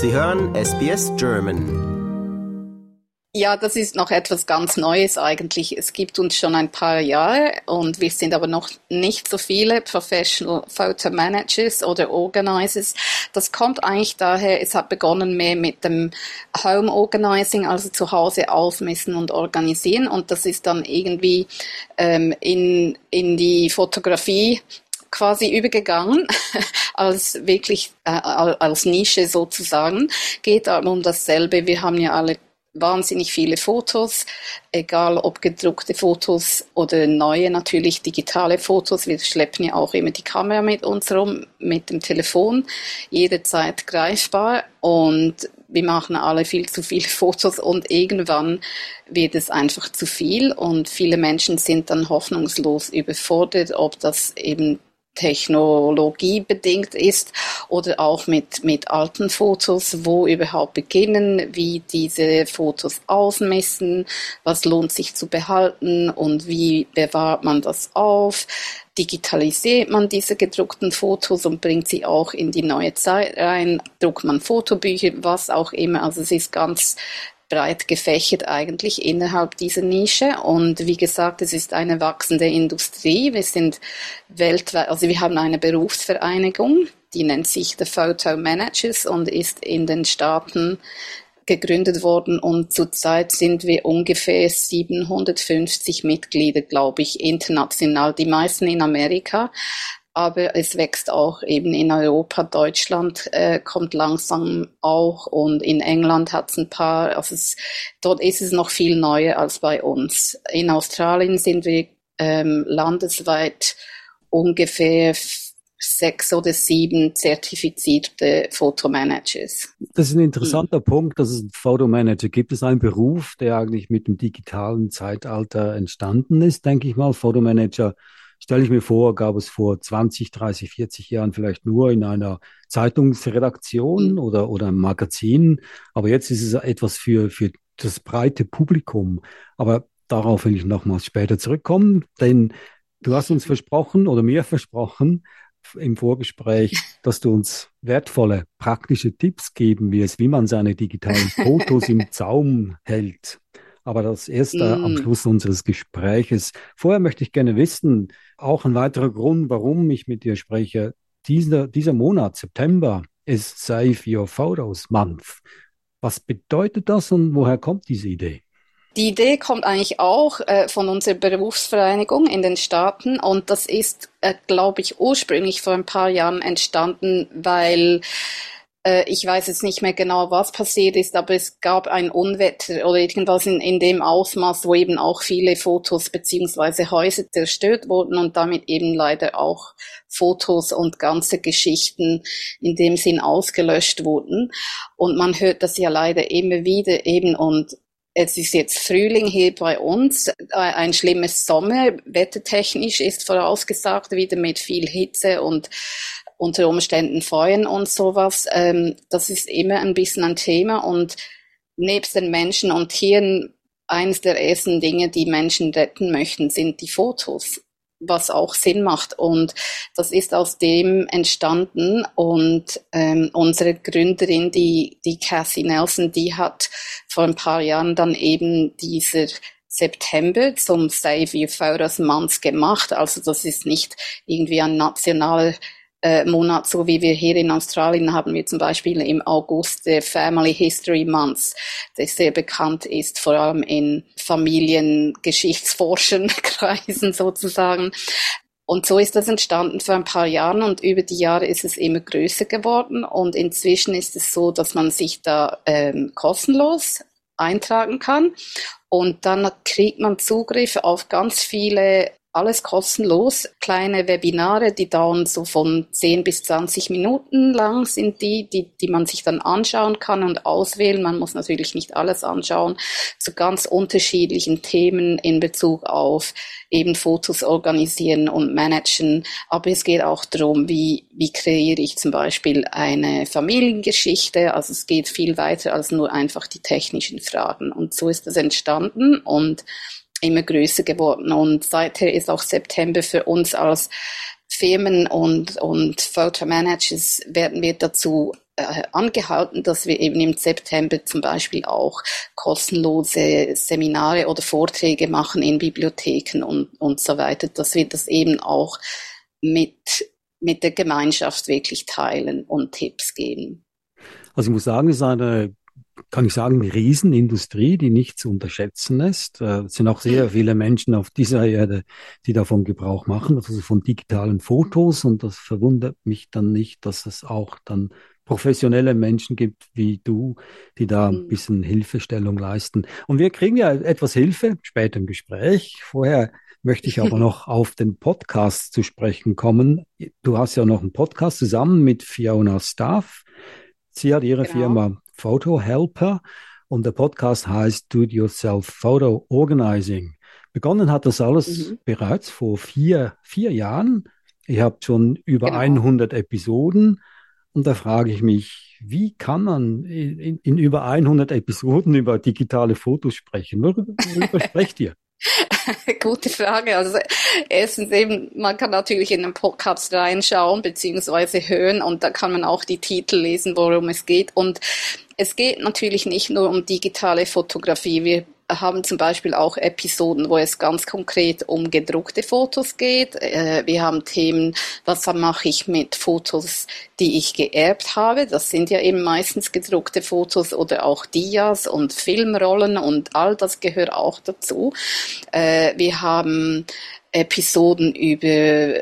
Sie hören SBS German. Ja, das ist noch etwas ganz Neues eigentlich. Es gibt uns schon ein paar Jahre und wir sind aber noch nicht so viele Professional Photo Managers oder Organizers. Das kommt eigentlich daher, es hat begonnen mehr mit dem Home Organizing, also zu Hause aufmessen und organisieren und das ist dann irgendwie ähm, in, in die Fotografie quasi übergegangen als wirklich äh, als Nische sozusagen. Geht aber um dasselbe. Wir haben ja alle wahnsinnig viele Fotos, egal ob gedruckte Fotos oder neue, natürlich digitale Fotos. Wir schleppen ja auch immer die Kamera mit uns rum, mit dem Telefon, jederzeit greifbar. Und wir machen alle viel zu viele Fotos und irgendwann wird es einfach zu viel. Und viele Menschen sind dann hoffnungslos überfordert, ob das eben technologiebedingt ist oder auch mit, mit alten Fotos, wo überhaupt beginnen, wie diese Fotos ausmessen, was lohnt sich zu behalten und wie bewahrt man das auf. Digitalisiert man diese gedruckten Fotos und bringt sie auch in die neue Zeit rein, druckt man Fotobücher, was auch immer. Also es ist ganz breit gefächert eigentlich innerhalb dieser Nische. Und wie gesagt, es ist eine wachsende Industrie. Wir sind weltweit, also wir haben eine Berufsvereinigung, die nennt sich The Photo Managers und ist in den Staaten gegründet worden und zurzeit sind wir ungefähr 750 Mitglieder, glaube ich, international, die meisten in Amerika aber es wächst auch eben in Europa. Deutschland äh, kommt langsam auch und in England hat es ein paar, also es, dort ist es noch viel neuer als bei uns. In Australien sind wir ähm, landesweit ungefähr sechs oder sieben zertifizierte Fotomanagers. Das ist ein interessanter mhm. Punkt, dass es einen Fotomanager gibt. Es ist ein Beruf, der eigentlich mit dem digitalen Zeitalter entstanden ist, denke ich mal. Fotomanager stelle ich mir vor, gab es vor 20, 30, 40 Jahren vielleicht nur in einer Zeitungsredaktion mhm. oder, oder einem Magazin. Aber jetzt ist es etwas für, für das breite Publikum. Aber darauf will ich nochmals später zurückkommen, denn du hast uns versprochen oder mir versprochen im Vorgespräch, dass du uns wertvolle, praktische Tipps geben wirst, wie man seine digitalen Fotos im Zaum hält. Aber das erst mm. am Schluss unseres Gespräches. Vorher möchte ich gerne wissen, auch ein weiterer Grund, warum ich mit dir spreche. Dieser, dieser Monat, September, ist Save Your Photos Month. Was bedeutet das und woher kommt diese Idee? Die Idee kommt eigentlich auch äh, von unserer Berufsvereinigung in den Staaten und das ist, äh, glaube ich, ursprünglich vor ein paar Jahren entstanden, weil ich weiß jetzt nicht mehr genau, was passiert ist, aber es gab ein Unwetter oder irgendwas in, in dem Ausmaß, wo eben auch viele Fotos beziehungsweise Häuser zerstört wurden und damit eben leider auch Fotos und ganze Geschichten in dem Sinn ausgelöscht wurden. Und man hört das ja leider immer wieder eben und es ist jetzt Frühling hier bei uns, ein schlimmes Sommer, wettertechnisch ist vorausgesagt, wieder mit viel Hitze und unter Umständen Feuern und sowas. Ähm, das ist immer ein bisschen ein Thema und nebst den Menschen und Tieren eines der ersten Dinge, die Menschen retten möchten, sind die Fotos, was auch Sinn macht. Und das ist aus dem entstanden. Und ähm, unsere Gründerin, die, die Cassie Nelson, die hat vor ein paar Jahren dann eben dieser September zum Save Your Photos Month gemacht. Also das ist nicht irgendwie ein nationaler Monat, so wie wir hier in Australien haben wir zum Beispiel im August der Family History Month, der sehr bekannt ist, vor allem in Familiengeschichtsforschenkreisen sozusagen. Und so ist das entstanden vor ein paar Jahren und über die Jahre ist es immer größer geworden und inzwischen ist es so, dass man sich da ähm, kostenlos eintragen kann und dann kriegt man Zugriff auf ganz viele alles kostenlos. Kleine Webinare, die dauern so von 10 bis 20 Minuten lang sind die, die, die man sich dann anschauen kann und auswählen. Man muss natürlich nicht alles anschauen, zu ganz unterschiedlichen Themen in Bezug auf eben Fotos organisieren und managen. Aber es geht auch darum, wie, wie kreiere ich zum Beispiel eine Familiengeschichte. Also es geht viel weiter als nur einfach die technischen Fragen. Und so ist das entstanden und immer größer geworden. Und seither ist auch September für uns als Firmen und, und Photomanagers werden wir dazu äh, angehalten, dass wir eben im September zum Beispiel auch kostenlose Seminare oder Vorträge machen in Bibliotheken und, und so weiter, dass wir das eben auch mit, mit der Gemeinschaft wirklich teilen und Tipps geben. Also ich muss sagen, es ist eine kann ich sagen, Riesenindustrie, die nicht zu unterschätzen ist. Äh, es sind auch sehr viele Menschen auf dieser Erde, die davon Gebrauch machen, also von digitalen Fotos. Und das verwundert mich dann nicht, dass es auch dann professionelle Menschen gibt wie du, die da ein mhm. bisschen Hilfestellung leisten. Und wir kriegen ja etwas Hilfe später im Gespräch. Vorher möchte ich aber noch auf den Podcast zu sprechen kommen. Du hast ja noch einen Podcast zusammen mit Fiona Staff. Sie hat ihre genau. Firma Photo Helper und der Podcast heißt Do It Yourself Photo Organizing. Begonnen hat das alles mhm. bereits vor vier, vier Jahren. Ihr habt schon über genau. 100 Episoden und da frage ich mich, wie kann man in, in über 100 Episoden über digitale Fotos sprechen? Worüber sprecht ihr? Gute Frage. Also erstens eben, man kann natürlich in den Podcast reinschauen beziehungsweise hören und da kann man auch die Titel lesen, worum es geht. Und es geht natürlich nicht nur um digitale Fotografie. Wir haben zum Beispiel auch Episoden, wo es ganz konkret um gedruckte Fotos geht. Äh, wir haben Themen, was mache ich mit Fotos, die ich geerbt habe. Das sind ja eben meistens gedruckte Fotos oder auch Dias und Filmrollen und all das gehört auch dazu. Äh, wir haben Episoden über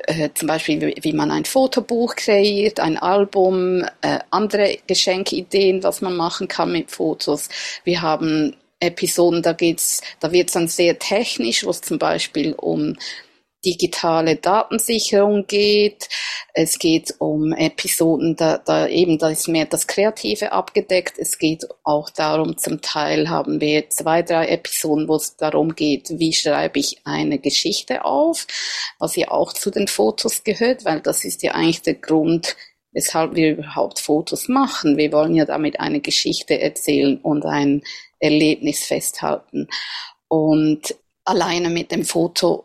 äh, zum Beispiel, wie, wie, man ein Fotobuch kreiert, ein Album, äh, andere Geschenkideen, was man machen kann mit Fotos. Wir haben Episoden, da geht's, da wird's dann sehr technisch, wo es zum Beispiel um digitale Datensicherung geht. Es geht um Episoden, da, da eben, da ist mehr das Kreative abgedeckt. Es geht auch darum, zum Teil haben wir zwei, drei Episoden, wo es darum geht, wie schreibe ich eine Geschichte auf, was ja auch zu den Fotos gehört, weil das ist ja eigentlich der Grund, weshalb wir überhaupt Fotos machen. Wir wollen ja damit eine Geschichte erzählen und ein Erlebnis festhalten. Und alleine mit dem Foto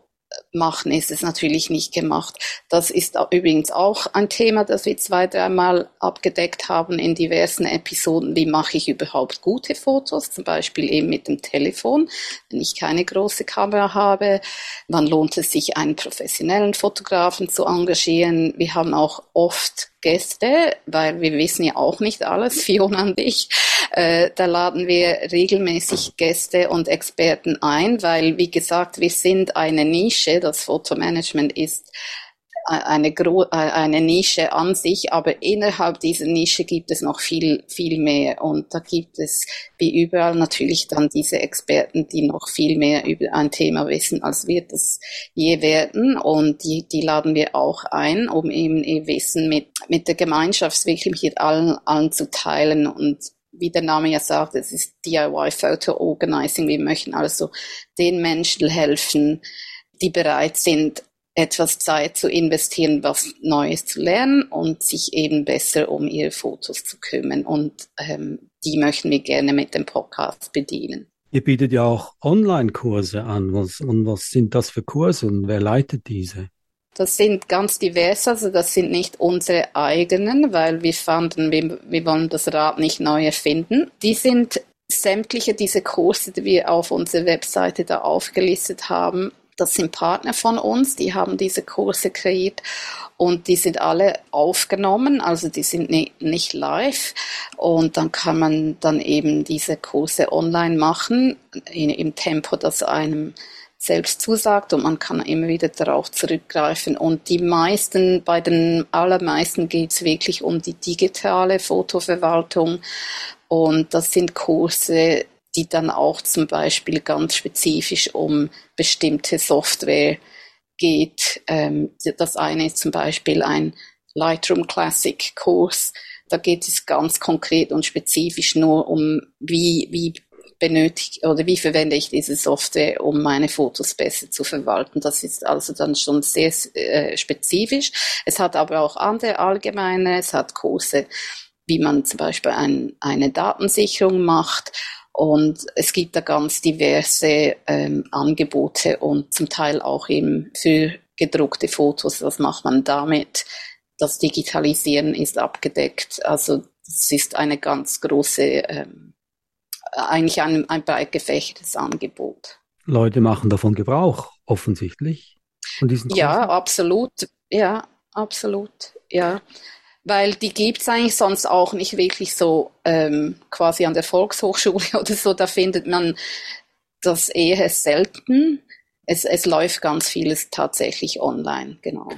machen ist es natürlich nicht gemacht. Das ist übrigens auch ein Thema, das wir zwei, dreimal abgedeckt haben in diversen Episoden. Wie mache ich überhaupt gute Fotos? Zum Beispiel eben mit dem Telefon, wenn ich keine große Kamera habe. Wann lohnt es sich, einen professionellen Fotografen zu engagieren? Wir haben auch oft Gäste, weil wir wissen ja auch nicht alles, Fiona und ich. Äh, da laden wir regelmäßig Gäste und Experten ein, weil, wie gesagt, wir sind eine Nische. Das Fotomanagement ist eine, eine Nische an sich, aber innerhalb dieser Nische gibt es noch viel, viel mehr. Und da gibt es wie überall natürlich dann diese Experten, die noch viel mehr über ein Thema wissen, als wir das je werden. Und die, die laden wir auch ein, um eben ihr Wissen mit, mit der Gemeinschaft wirklich mit allen, allen zu teilen. Und wie der Name ja sagt, es ist DIY Photo Organizing. Wir möchten also den Menschen helfen, die bereit sind, etwas Zeit zu investieren, was Neues zu lernen und sich eben besser um ihre Fotos zu kümmern. Und ähm, die möchten wir gerne mit dem Podcast bedienen. Ihr bietet ja auch Online-Kurse an. Was, und was sind das für Kurse und wer leitet diese? Das sind ganz divers, also das sind nicht unsere eigenen, weil wir fanden, wir, wir wollen das Rad nicht neu erfinden. Die sind sämtliche diese Kurse, die wir auf unserer Webseite da aufgelistet haben, das sind Partner von uns, die haben diese Kurse kreiert und die sind alle aufgenommen, also die sind nicht live und dann kann man dann eben diese Kurse online machen in, im Tempo, das einem selbst zusagt und man kann immer wieder darauf zurückgreifen. Und die meisten, bei den allermeisten geht es wirklich um die digitale Fotoverwaltung und das sind Kurse, die dann auch zum Beispiel ganz spezifisch um bestimmte Software geht. Ähm, das eine ist zum Beispiel ein Lightroom Classic Kurs. Da geht es ganz konkret und spezifisch nur um, wie, wie benötige oder wie verwende ich diese Software, um meine Fotos besser zu verwalten. Das ist also dann schon sehr äh, spezifisch. Es hat aber auch andere allgemeine, es hat Kurse, wie man zum Beispiel ein, eine Datensicherung macht und es gibt da ganz diverse ähm, Angebote und zum Teil auch eben für gedruckte Fotos. Was macht man damit? Das Digitalisieren ist abgedeckt. Also es ist eine ganz große, ähm, eigentlich ein, ein breit gefächertes Angebot. Leute machen davon Gebrauch, offensichtlich. Ja, absolut. Ja, absolut. Ja. Weil die gibt es eigentlich sonst auch nicht wirklich so ähm, quasi an der Volkshochschule oder so. Da findet man das eher selten. Es, es läuft ganz vieles tatsächlich online, genau.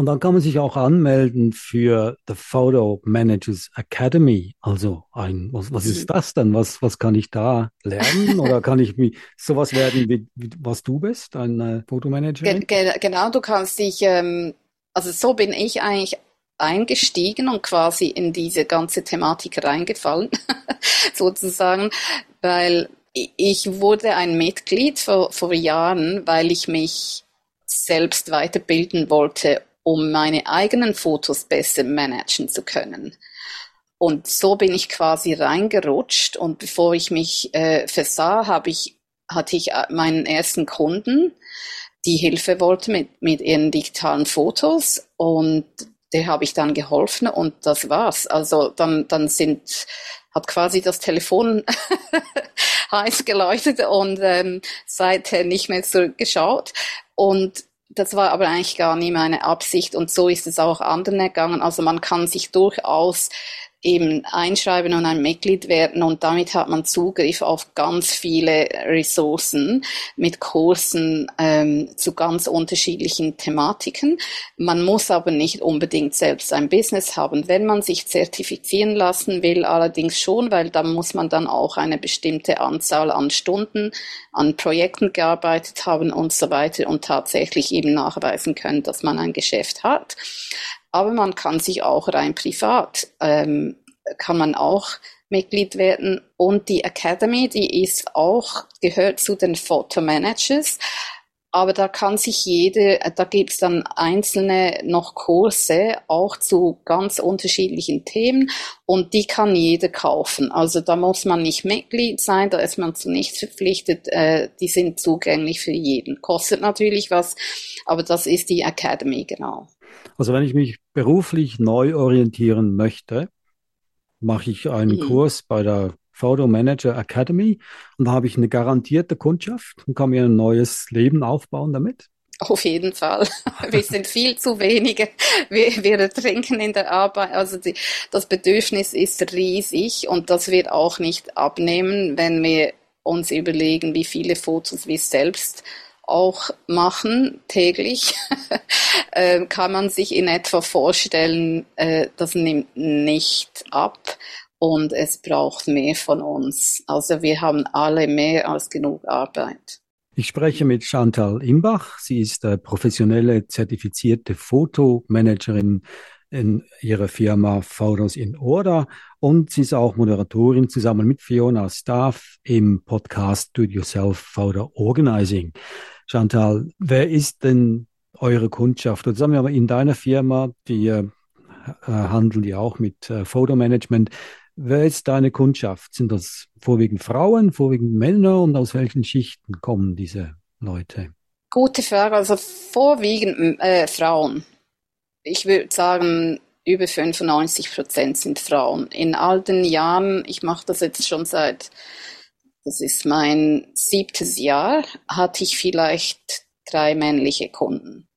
Und dann kann man sich auch anmelden für the Photo Managers Academy. Also ein, was, was ist das denn? Was, was kann ich da lernen? Oder kann ich wie sowas werden, wie, wie was du bist, ein äh, Fotomanager? Ge ge genau, du kannst dich, ähm, also so bin ich eigentlich eingestiegen und quasi in diese ganze Thematik reingefallen, sozusagen, weil ich wurde ein Mitglied vor, vor Jahren, weil ich mich selbst weiterbilden wollte um meine eigenen Fotos besser managen zu können. Und so bin ich quasi reingerutscht und bevor ich mich äh, versah, habe ich, hatte ich äh, meinen ersten Kunden, die Hilfe wollte mit, mit ihren digitalen Fotos und der habe ich dann geholfen und das war's. Also dann, dann sind, hat quasi das Telefon heiß geleuchtet und ähm, seither nicht mehr zurückgeschaut. Und das war aber eigentlich gar nie meine Absicht und so ist es auch anderen ergangen. Also man kann sich durchaus eben einschreiben und ein Mitglied werden und damit hat man Zugriff auf ganz viele Ressourcen mit Kursen ähm, zu ganz unterschiedlichen Thematiken. Man muss aber nicht unbedingt selbst ein Business haben. Wenn man sich zertifizieren lassen will, allerdings schon, weil da muss man dann auch eine bestimmte Anzahl an Stunden an Projekten gearbeitet haben und so weiter und tatsächlich eben nachweisen können, dass man ein Geschäft hat aber man kann sich auch rein privat, ähm, kann man auch Mitglied werden. Und die Academy, die ist auch, gehört zu den Fotomanagers. Aber da kann sich jede, da gibt's dann einzelne noch Kurse, auch zu ganz unterschiedlichen Themen und die kann jeder kaufen. Also da muss man nicht Mitglied sein, da ist man zu nichts verpflichtet, äh, die sind zugänglich für jeden. Kostet natürlich was, aber das ist die Academy, genau. Also wenn ich mich beruflich neu orientieren möchte, mache ich einen mhm. Kurs bei der Photo Manager Academy und da habe ich eine garantierte Kundschaft und kann mir ein neues Leben aufbauen damit. Auf jeden Fall. Wir sind viel zu wenige. Wir, wir trinken in der Arbeit. Also die, das Bedürfnis ist riesig und das wird auch nicht abnehmen, wenn wir uns überlegen, wie viele Fotos wir selbst auch machen täglich, äh, kann man sich in etwa vorstellen, äh, das nimmt nicht ab und es braucht mehr von uns. Also wir haben alle mehr als genug Arbeit. Ich spreche mit Chantal Imbach. Sie ist äh, professionelle zertifizierte Fotomanagerin in ihrer Firma Photos in Order und sie ist auch Moderatorin zusammen mit Fiona Staff im Podcast Do It Yourself Photo Organizing. Chantal, wer ist denn eure Kundschaft? Und sagen wir mal, in deiner Firma, die äh, handeln ja auch mit äh, Fotomanagement. Wer ist deine Kundschaft? Sind das vorwiegend Frauen, vorwiegend Männer und aus welchen Schichten kommen diese Leute? Gute Frage. Also vorwiegend äh, Frauen. Ich würde sagen, über 95 Prozent sind Frauen. In all den Jahren, ich mache das jetzt schon seit das ist mein siebtes Jahr, hatte ich vielleicht drei männliche Kunden.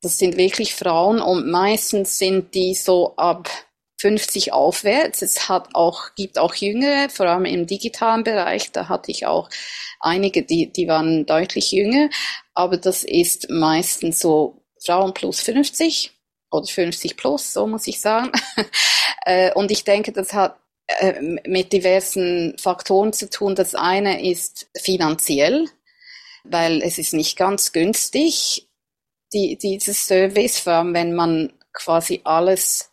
Das sind wirklich Frauen und meistens sind die so ab 50 aufwärts. Es hat auch, gibt auch Jüngere, vor allem im digitalen Bereich. Da hatte ich auch einige, die, die waren deutlich jünger. Aber das ist meistens so Frauen plus 50 oder 50 plus, so muss ich sagen. Äh, und ich denke, das hat mit diversen Faktoren zu tun. Das eine ist finanziell, weil es ist nicht ganz günstig, die, dieses Service, vor allem wenn man quasi alles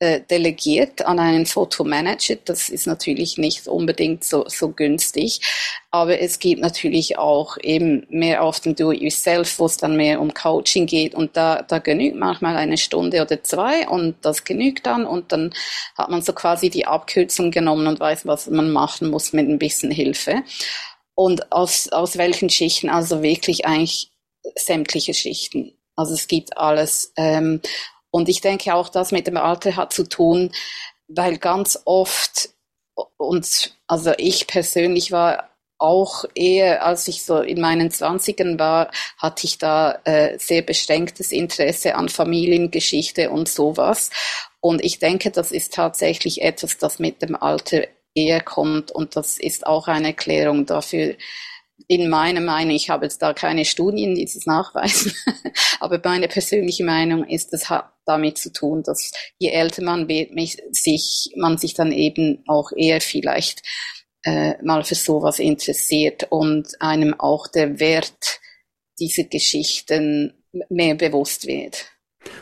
äh, delegiert an einen Fotomanager. Das ist natürlich nicht unbedingt so, so günstig. Aber es geht natürlich auch eben mehr auf dem Do-it-yourself, wo es dann mehr um Coaching geht. Und da, da genügt manchmal eine Stunde oder zwei und das genügt dann. Und dann hat man so quasi die Abkürzung genommen und weiß, was man machen muss mit ein bisschen Hilfe. Und aus, aus welchen Schichten? Also wirklich eigentlich sämtliche Schichten. Also es gibt alles. Ähm, und ich denke auch, das mit dem Alter hat zu tun, weil ganz oft und also ich persönlich war auch eher, als ich so in meinen Zwanzigern war, hatte ich da äh, sehr beschränktes Interesse an Familiengeschichte und sowas. Und ich denke, das ist tatsächlich etwas, das mit dem Alter eher kommt. Und das ist auch eine Erklärung dafür, in meiner Meinung, ich habe jetzt da keine Studien, die das nachweisen, aber meine persönliche Meinung ist, das hat damit zu tun, dass je älter man wird, sich, man sich dann eben auch eher vielleicht äh, mal für sowas interessiert und einem auch der Wert dieser Geschichten mehr bewusst wird.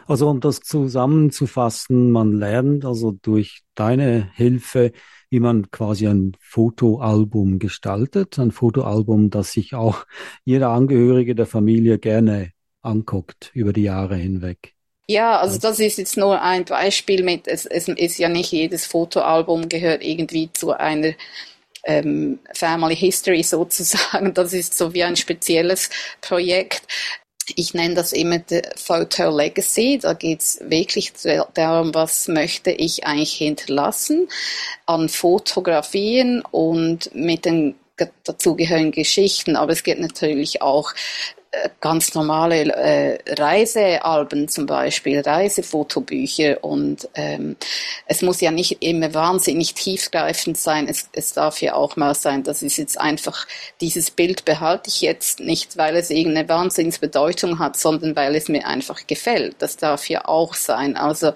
Also um das zusammenzufassen, man lernt also durch deine Hilfe, wie man quasi ein Fotoalbum gestaltet, ein Fotoalbum, das sich auch jeder Angehörige der Familie gerne anguckt über die Jahre hinweg. Ja, also das ist jetzt nur ein Beispiel mit, es, es ist ja nicht jedes Fotoalbum gehört irgendwie zu einer ähm, Family History sozusagen. Das ist so wie ein spezielles Projekt. Ich nenne das immer Photo Legacy. Da geht es wirklich darum, was möchte ich eigentlich hinterlassen an Fotografien und mit den dazugehörigen Geschichten. Aber es geht natürlich auch ganz normale äh, Reisealben zum Beispiel, Reisefotobücher und ähm, es muss ja nicht immer wahnsinnig tiefgreifend sein. Es, es darf ja auch mal sein, das ist jetzt einfach, dieses Bild behalte ich jetzt nicht, weil es irgendeine Wahnsinnsbedeutung hat, sondern weil es mir einfach gefällt. Das darf ja auch sein. Also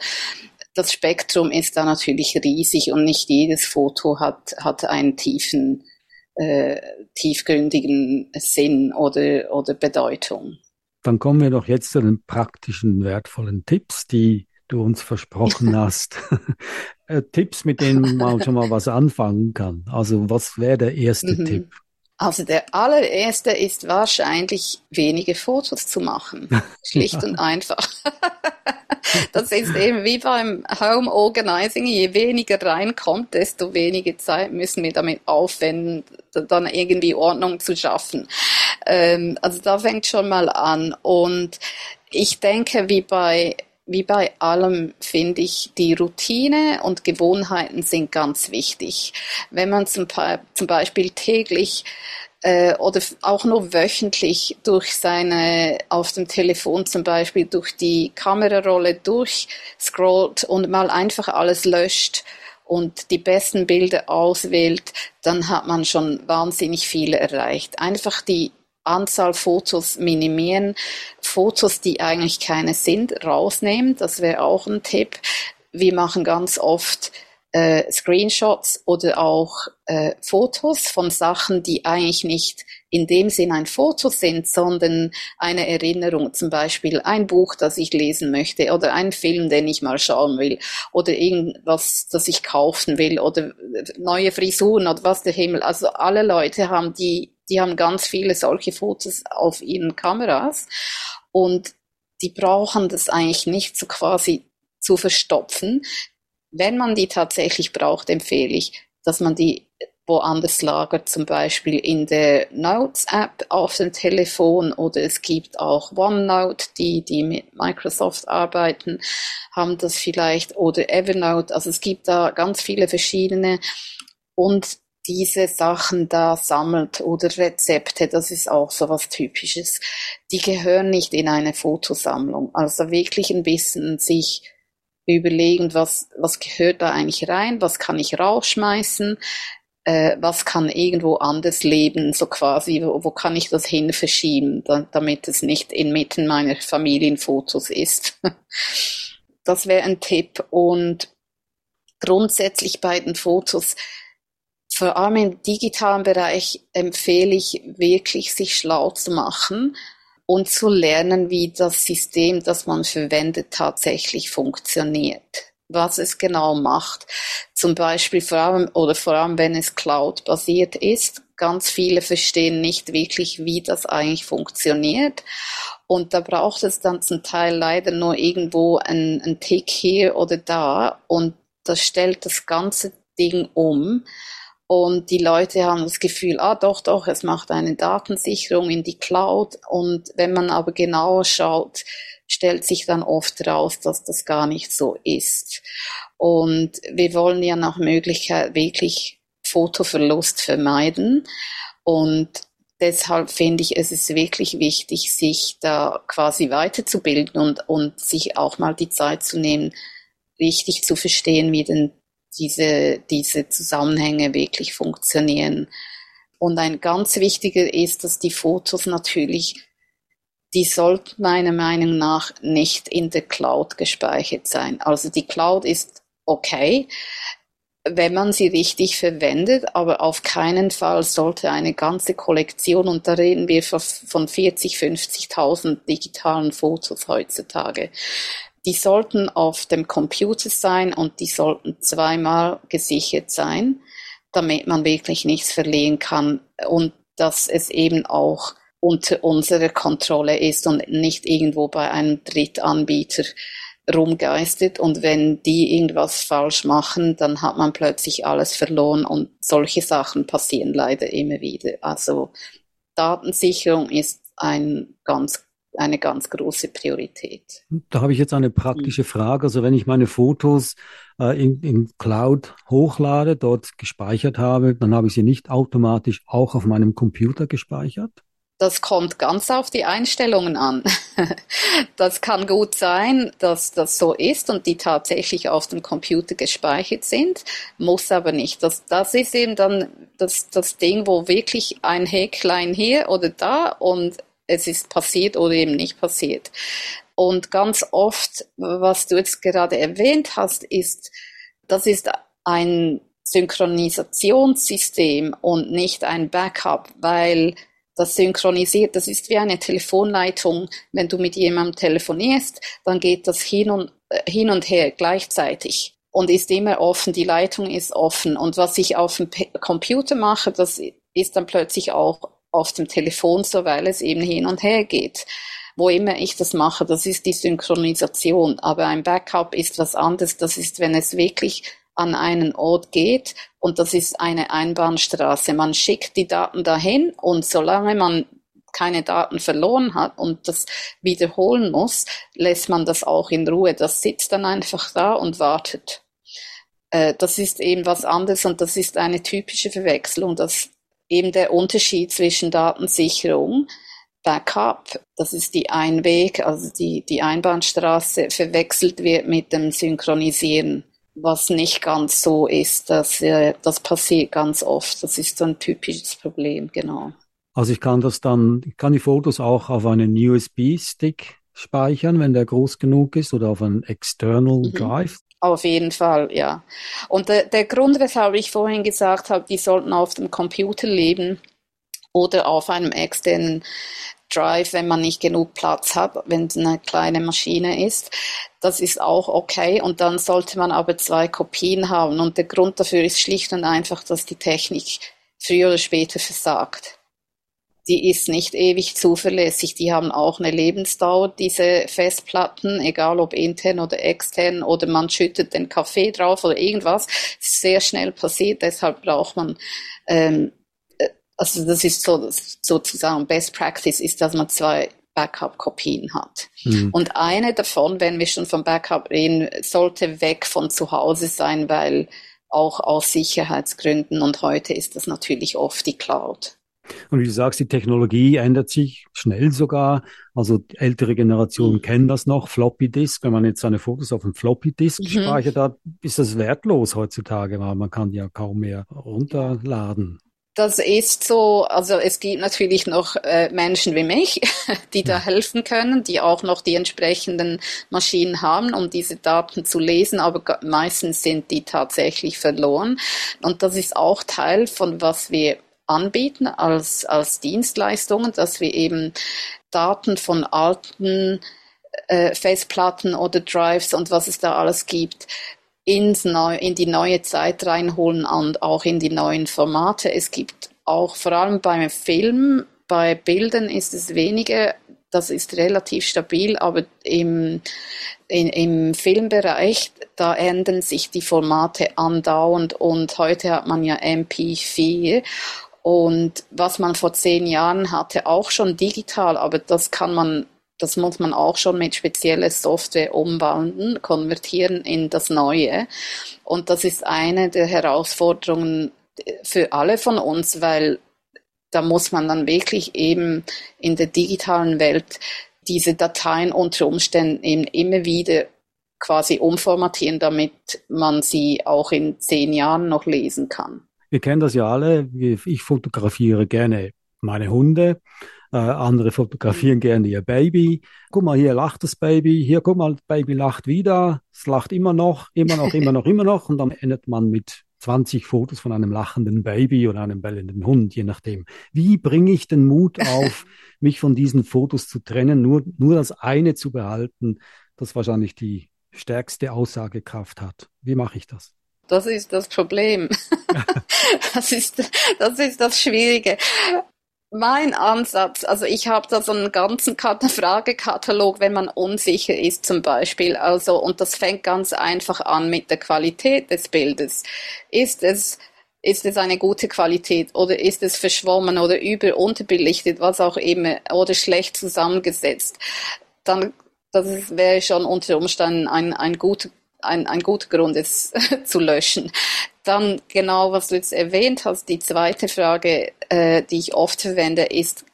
das Spektrum ist da natürlich riesig und nicht jedes Foto hat, hat einen tiefen äh, tiefgründigen Sinn oder, oder Bedeutung. Dann kommen wir doch jetzt zu den praktischen, wertvollen Tipps, die du uns versprochen hast. Äh, Tipps, mit denen man schon mal was anfangen kann. Also was wäre der erste mhm. Tipp? Also der allererste ist wahrscheinlich wenige Fotos zu machen. Schlicht und einfach. das ist eben wie beim Home Organizing. Je weniger reinkommt, desto weniger Zeit müssen wir damit aufwenden, dann irgendwie Ordnung zu schaffen. Ähm, also da fängt schon mal an. Und ich denke, wie bei wie bei allem finde ich, die Routine und Gewohnheiten sind ganz wichtig. Wenn man zum, zum Beispiel täglich äh, oder auch nur wöchentlich durch seine, auf dem Telefon zum Beispiel, durch die Kamerarolle durchscrollt und mal einfach alles löscht und die besten Bilder auswählt, dann hat man schon wahnsinnig viel erreicht. Einfach die Anzahl Fotos minimieren, Fotos, die eigentlich keine sind, rausnehmen. Das wäre auch ein Tipp. Wir machen ganz oft äh, Screenshots oder auch äh, Fotos von Sachen, die eigentlich nicht in dem Sinn ein Foto sind, sondern eine Erinnerung, zum Beispiel ein Buch, das ich lesen möchte oder ein Film, den ich mal schauen will oder irgendwas, das ich kaufen will oder neue Frisuren oder was der Himmel. Also alle Leute haben die die haben ganz viele solche Fotos auf ihren Kameras und die brauchen das eigentlich nicht so quasi zu verstopfen. Wenn man die tatsächlich braucht, empfehle ich, dass man die woanders lagert, zum Beispiel in der Notes-App auf dem Telefon oder es gibt auch OneNote, die, die mit Microsoft arbeiten, haben das vielleicht oder Evernote. Also es gibt da ganz viele verschiedene und diese Sachen da sammelt oder Rezepte, das ist auch so was Typisches. Die gehören nicht in eine Fotosammlung. Also wirklich ein bisschen sich überlegen, was, was gehört da eigentlich rein, was kann ich rausschmeißen, äh, was kann irgendwo anders leben, so quasi, wo, wo kann ich das hin verschieben, da, damit es nicht inmitten meiner Familienfotos ist. das wäre ein Tipp. Und grundsätzlich bei den Fotos vor allem im digitalen Bereich empfehle ich wirklich, sich schlau zu machen und zu lernen, wie das System, das man verwendet, tatsächlich funktioniert. Was es genau macht. Zum Beispiel vor allem, oder vor allem, wenn es Cloud-basiert ist. Ganz viele verstehen nicht wirklich, wie das eigentlich funktioniert. Und da braucht es dann zum Teil leider nur irgendwo einen Tick hier oder da. Und das stellt das ganze Ding um. Und die Leute haben das Gefühl, ah doch, doch, es macht eine Datensicherung in die Cloud. Und wenn man aber genauer schaut, stellt sich dann oft raus, dass das gar nicht so ist. Und wir wollen ja nach Möglichkeit wirklich Fotoverlust vermeiden. Und deshalb finde ich, es ist wirklich wichtig, sich da quasi weiterzubilden und, und sich auch mal die Zeit zu nehmen, richtig zu verstehen, wie denn diese, diese Zusammenhänge wirklich funktionieren. Und ein ganz wichtiger ist, dass die Fotos natürlich, die sollten meiner Meinung nach nicht in der Cloud gespeichert sein. Also die Cloud ist okay, wenn man sie richtig verwendet, aber auf keinen Fall sollte eine ganze Kollektion, und da reden wir von 40, 50.000 digitalen Fotos heutzutage, die sollten auf dem Computer sein und die sollten zweimal gesichert sein, damit man wirklich nichts verlieren kann und dass es eben auch unter unserer Kontrolle ist und nicht irgendwo bei einem Drittanbieter rumgeistet und wenn die irgendwas falsch machen, dann hat man plötzlich alles verloren und solche Sachen passieren leider immer wieder. Also Datensicherung ist ein ganz eine ganz große Priorität. Da habe ich jetzt eine praktische Frage. Also wenn ich meine Fotos äh, in, in Cloud hochlade, dort gespeichert habe, dann habe ich sie nicht automatisch auch auf meinem Computer gespeichert? Das kommt ganz auf die Einstellungen an. Das kann gut sein, dass das so ist und die tatsächlich auf dem Computer gespeichert sind, muss aber nicht. Das, das ist eben dann das, das Ding, wo wirklich ein Häklein hier oder da und es ist passiert oder eben nicht passiert. Und ganz oft, was du jetzt gerade erwähnt hast, ist, das ist ein Synchronisationssystem und nicht ein Backup, weil das synchronisiert, das ist wie eine Telefonleitung. Wenn du mit jemandem telefonierst, dann geht das hin und, hin und her gleichzeitig und ist immer offen. Die Leitung ist offen. Und was ich auf dem Computer mache, das ist dann plötzlich auch auf dem Telefon so, weil es eben hin und her geht. Wo immer ich das mache, das ist die Synchronisation. Aber ein Backup ist was anderes. Das ist, wenn es wirklich an einen Ort geht und das ist eine Einbahnstraße. Man schickt die Daten dahin und solange man keine Daten verloren hat und das wiederholen muss, lässt man das auch in Ruhe. Das sitzt dann einfach da und wartet. Äh, das ist eben was anderes und das ist eine typische Verwechslung. Das eben der Unterschied zwischen Datensicherung, Backup, das ist die Einweg, also die, die Einbahnstraße, verwechselt wird mit dem Synchronisieren, was nicht ganz so ist. Das, äh, das passiert ganz oft. Das ist so ein typisches Problem, genau. Also ich kann das dann, ich kann die Fotos auch auf einen USB-Stick speichern, wenn der groß genug ist, oder auf einen External mhm. Drive. Auf jeden Fall, ja. Und der, der Grund, weshalb ich vorhin gesagt habe, die sollten auf dem Computer leben oder auf einem externen Drive, wenn man nicht genug Platz hat, wenn es eine kleine Maschine ist. Das ist auch okay. Und dann sollte man aber zwei Kopien haben. Und der Grund dafür ist schlicht und einfach, dass die Technik früher oder später versagt die ist nicht ewig zuverlässig. Die haben auch eine Lebensdauer, diese Festplatten, egal ob intern oder extern oder man schüttet den Kaffee drauf oder irgendwas. Sehr schnell passiert, deshalb braucht man, ähm, äh, also das ist so, sozusagen Best Practice ist, dass man zwei Backup-Kopien hat. Mhm. Und eine davon, wenn wir schon vom Backup reden, sollte weg von zu Hause sein, weil auch aus Sicherheitsgründen und heute ist das natürlich oft die Cloud. Und wie du sagst, die Technologie ändert sich schnell sogar. Also ältere Generationen mhm. kennen das noch, Floppy Disk. Wenn man jetzt seine Fotos auf einem Floppy Disk mhm. gespeichert hat, ist das wertlos heutzutage, weil man kann ja kaum mehr runterladen. Das ist so, also es gibt natürlich noch äh, Menschen wie mich, die da helfen können, die auch noch die entsprechenden Maschinen haben, um diese Daten zu lesen, aber meistens sind die tatsächlich verloren. Und das ist auch Teil von was wir anbieten als, als Dienstleistungen, dass wir eben Daten von alten äh, Festplatten oder Drives und was es da alles gibt, ins Neu in die neue Zeit reinholen und auch in die neuen Formate. Es gibt auch vor allem beim Film, bei Bildern ist es weniger das ist relativ stabil, aber im, in, im Filmbereich, da ändern sich die Formate andauernd und heute hat man ja MP4 und was man vor zehn Jahren hatte, auch schon digital, aber das kann man das muss man auch schon mit spezieller Software umwandeln, konvertieren in das Neue. Und das ist eine der Herausforderungen für alle von uns, weil da muss man dann wirklich eben in der digitalen Welt diese Dateien unter Umständen eben immer wieder quasi umformatieren, damit man sie auch in zehn Jahren noch lesen kann. Wir kennen das ja alle. Ich fotografiere gerne meine Hunde. Äh, andere fotografieren mhm. gerne ihr Baby. Guck mal, hier lacht das Baby. Hier, guck mal, das Baby lacht wieder. Es lacht immer noch, immer noch, immer noch, immer noch. Und dann endet man mit 20 Fotos von einem lachenden Baby oder einem bellenden Hund, je nachdem. Wie bringe ich den Mut auf, mich von diesen Fotos zu trennen, nur, nur das eine zu behalten, das wahrscheinlich die stärkste Aussagekraft hat? Wie mache ich das? Das ist das Problem. das, ist, das ist das Schwierige. Mein Ansatz, also ich habe da so einen ganzen Fragekatalog, wenn man unsicher ist zum Beispiel. Also, und das fängt ganz einfach an mit der Qualität des Bildes. Ist es ist es eine gute Qualität oder ist es verschwommen oder über unterbelichtet, was auch immer, oder schlecht zusammengesetzt, dann das wäre schon unter Umständen ein, ein guter ein, ein guter Grund, es zu löschen. Dann genau, was du jetzt erwähnt hast, die zweite Frage, äh, die ich oft verwende, ist,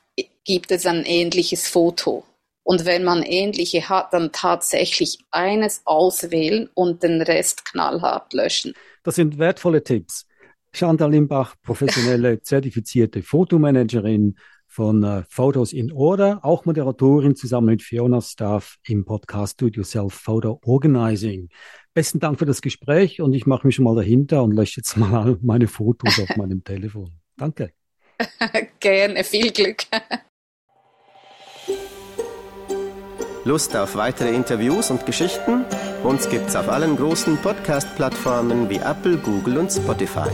gibt es ein ähnliches Foto? Und wenn man ähnliche hat, dann tatsächlich eines auswählen und den Rest knallhart löschen. Das sind wertvolle Tipps. Chantal Limbach, professionelle zertifizierte Fotomanagerin von äh, Photos in Order, auch Moderatorin zusammen mit Fiona Staff im Podcast Do It Yourself Photo Organizing. Besten Dank für das Gespräch und ich mache mich schon mal dahinter und lösche jetzt mal meine Fotos auf meinem Telefon. Danke. Gerne, viel Glück. Lust auf weitere Interviews und Geschichten? Uns gibt's auf allen großen Podcast-Plattformen wie Apple, Google und Spotify.